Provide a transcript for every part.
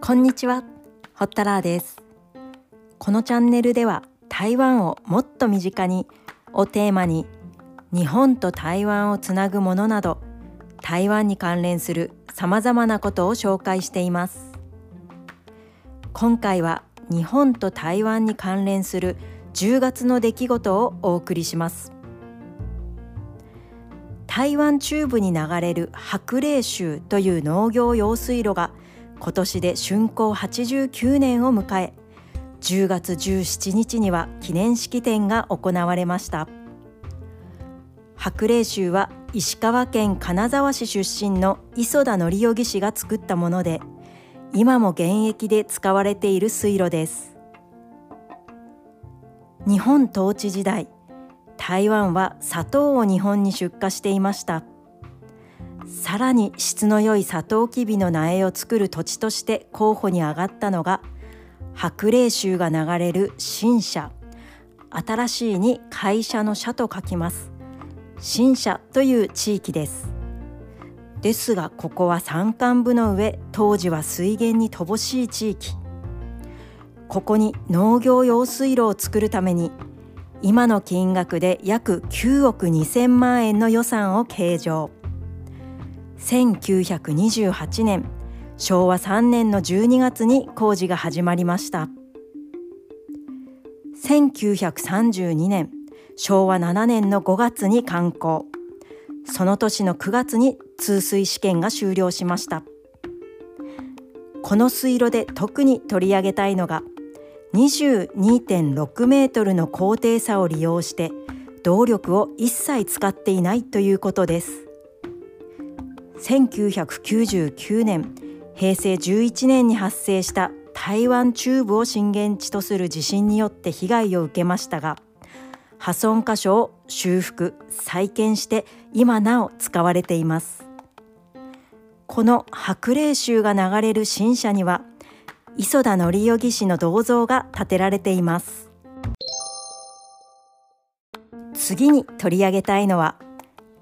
こんにちは、ホッタラーです。このチャンネルでは台湾をもっと身近にをテーマに日本と台湾をつなぐものなど台湾に関連するさまざまなことを紹介しています。今回は日本と台湾に関連する10月の出来事をお送りします。台湾中部に流れる白麗州という農業用水路が今年で竣工89年を迎え10月17日には記念式典が行われました。白麗州は石川県金沢市出身の磯田則義氏が作ったもので今も現役で使われている水路です。日本統治時代台湾は砂糖を日本に出荷していました。さらに質の良いサトウキビの苗を作る土地として候補に上がったのが白麗州が流れる新社。新しいに会社の社と書きます。新社という地域です。ですがここは山間部の上当時は水源に乏しい地域。ここに農業用水路を作るために今の金額で約9億2000万円の予算を計上。1928年昭和3年の12月に工事が始まりました。1932年昭和7年の5月に完工その年の9月に通水試験が終了しました。この水路で特に取り上げたいのが22.6メートルの高低差を利用して動力を一切使っていないということです。1999年平成11年に発生した台湾中部を震源地とする地震によって被害を受けましたが破損箇所を修復再建して今なお使われています。この白麗州が流れる新社には磯田則義氏の銅像が建てられています。次に取り上げたいのは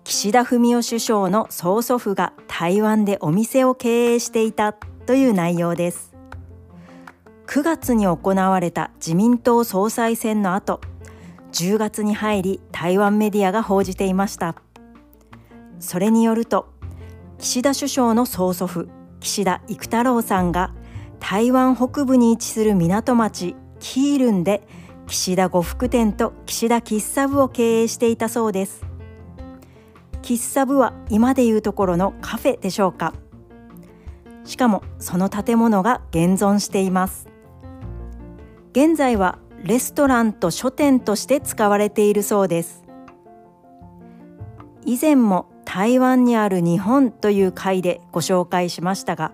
岸田文雄首相の曽祖父が台湾でお店を経営していたという内容です。9月に行われた自民党総裁選の後10月に入り台湾メディアが報じていました。それによると岸田首相の曽祖父岸田育太郎さんが台湾北部に位置する港町キールンで岸田呉服店と岸田喫茶部を経営していたそうです。喫茶部は今でいうところのカフェでしょうか。しかもその建物が現存しています。現在はレストランと書店として使われているそうです。以前も台湾にある日本という回でご紹介しましたが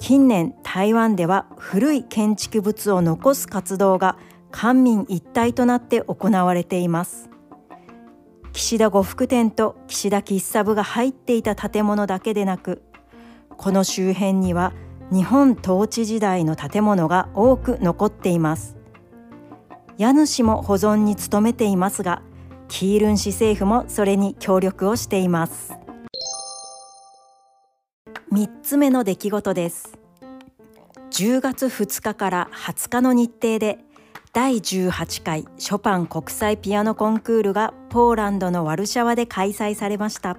近年台湾では古い建築物を残す活動が官民一体となって行われています。岸田呉服店と岸田喫茶部が入っていた建物だけでなくこの周辺には日本統治時代の建物が多く残っています。家主も保存に努めていますがキールン市政府もそれに協力をしています。3つ目の出来事です。10月2日から20日の日程で第18回ショパン国際ピアノコンクールがポーランドのワルシャワで開催されました。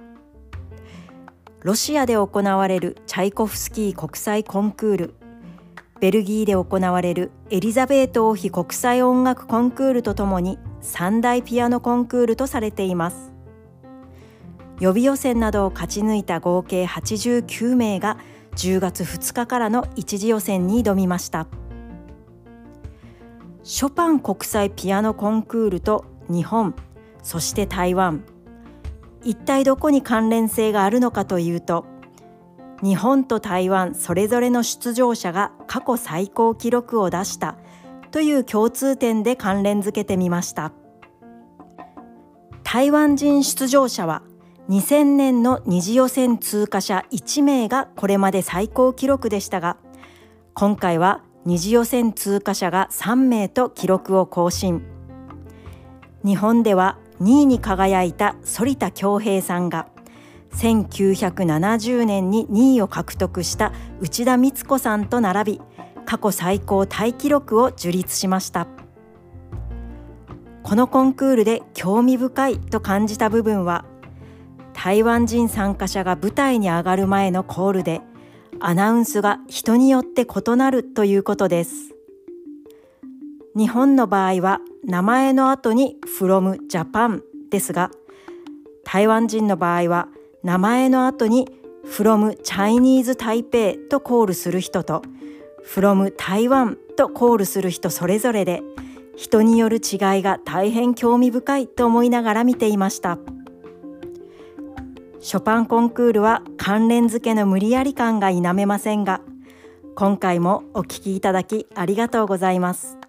ロシアで行われるチャイコフスキー国際コンクール。ベルギーで行われるエリザベート王妃国際音楽コンクールとともに三大ピアノコンクールとされています。予備予選などを勝ち抜いた合計89名が10月2日からの一次予選に挑みました。ショパン国際ピアノコンクールと日本そして台湾一体どこに関連性があるのかというと日本と台湾それぞれの出場者が過去最高記録を出したという共通点で関連づけてみました台湾人出場者は2000年の二次予選通過者1名がこれまで最高記録でしたが今回は二次予選通過者が3名と記録を更新日本では2位に輝いた反田恭平さんが1970年に2位を獲得した内田光子さんと並び過去最高タイ記録を樹立しました。このコンクールで興味深いと感じた部分は台湾人参加者が舞台に上がる前のコールでアナウンスが人によって異なるということです。日本の場合は名前の後に from Japan ですが台湾人の場合は名前の後に from Chinese Taipei とコールする人と from 台湾とコールする人それぞれで人による違いが大変興味深いと思いながら見ていました。ショパンコンクールは関連付けの無理やり感が否めませんが今回もお聞きいただきありがとうございます。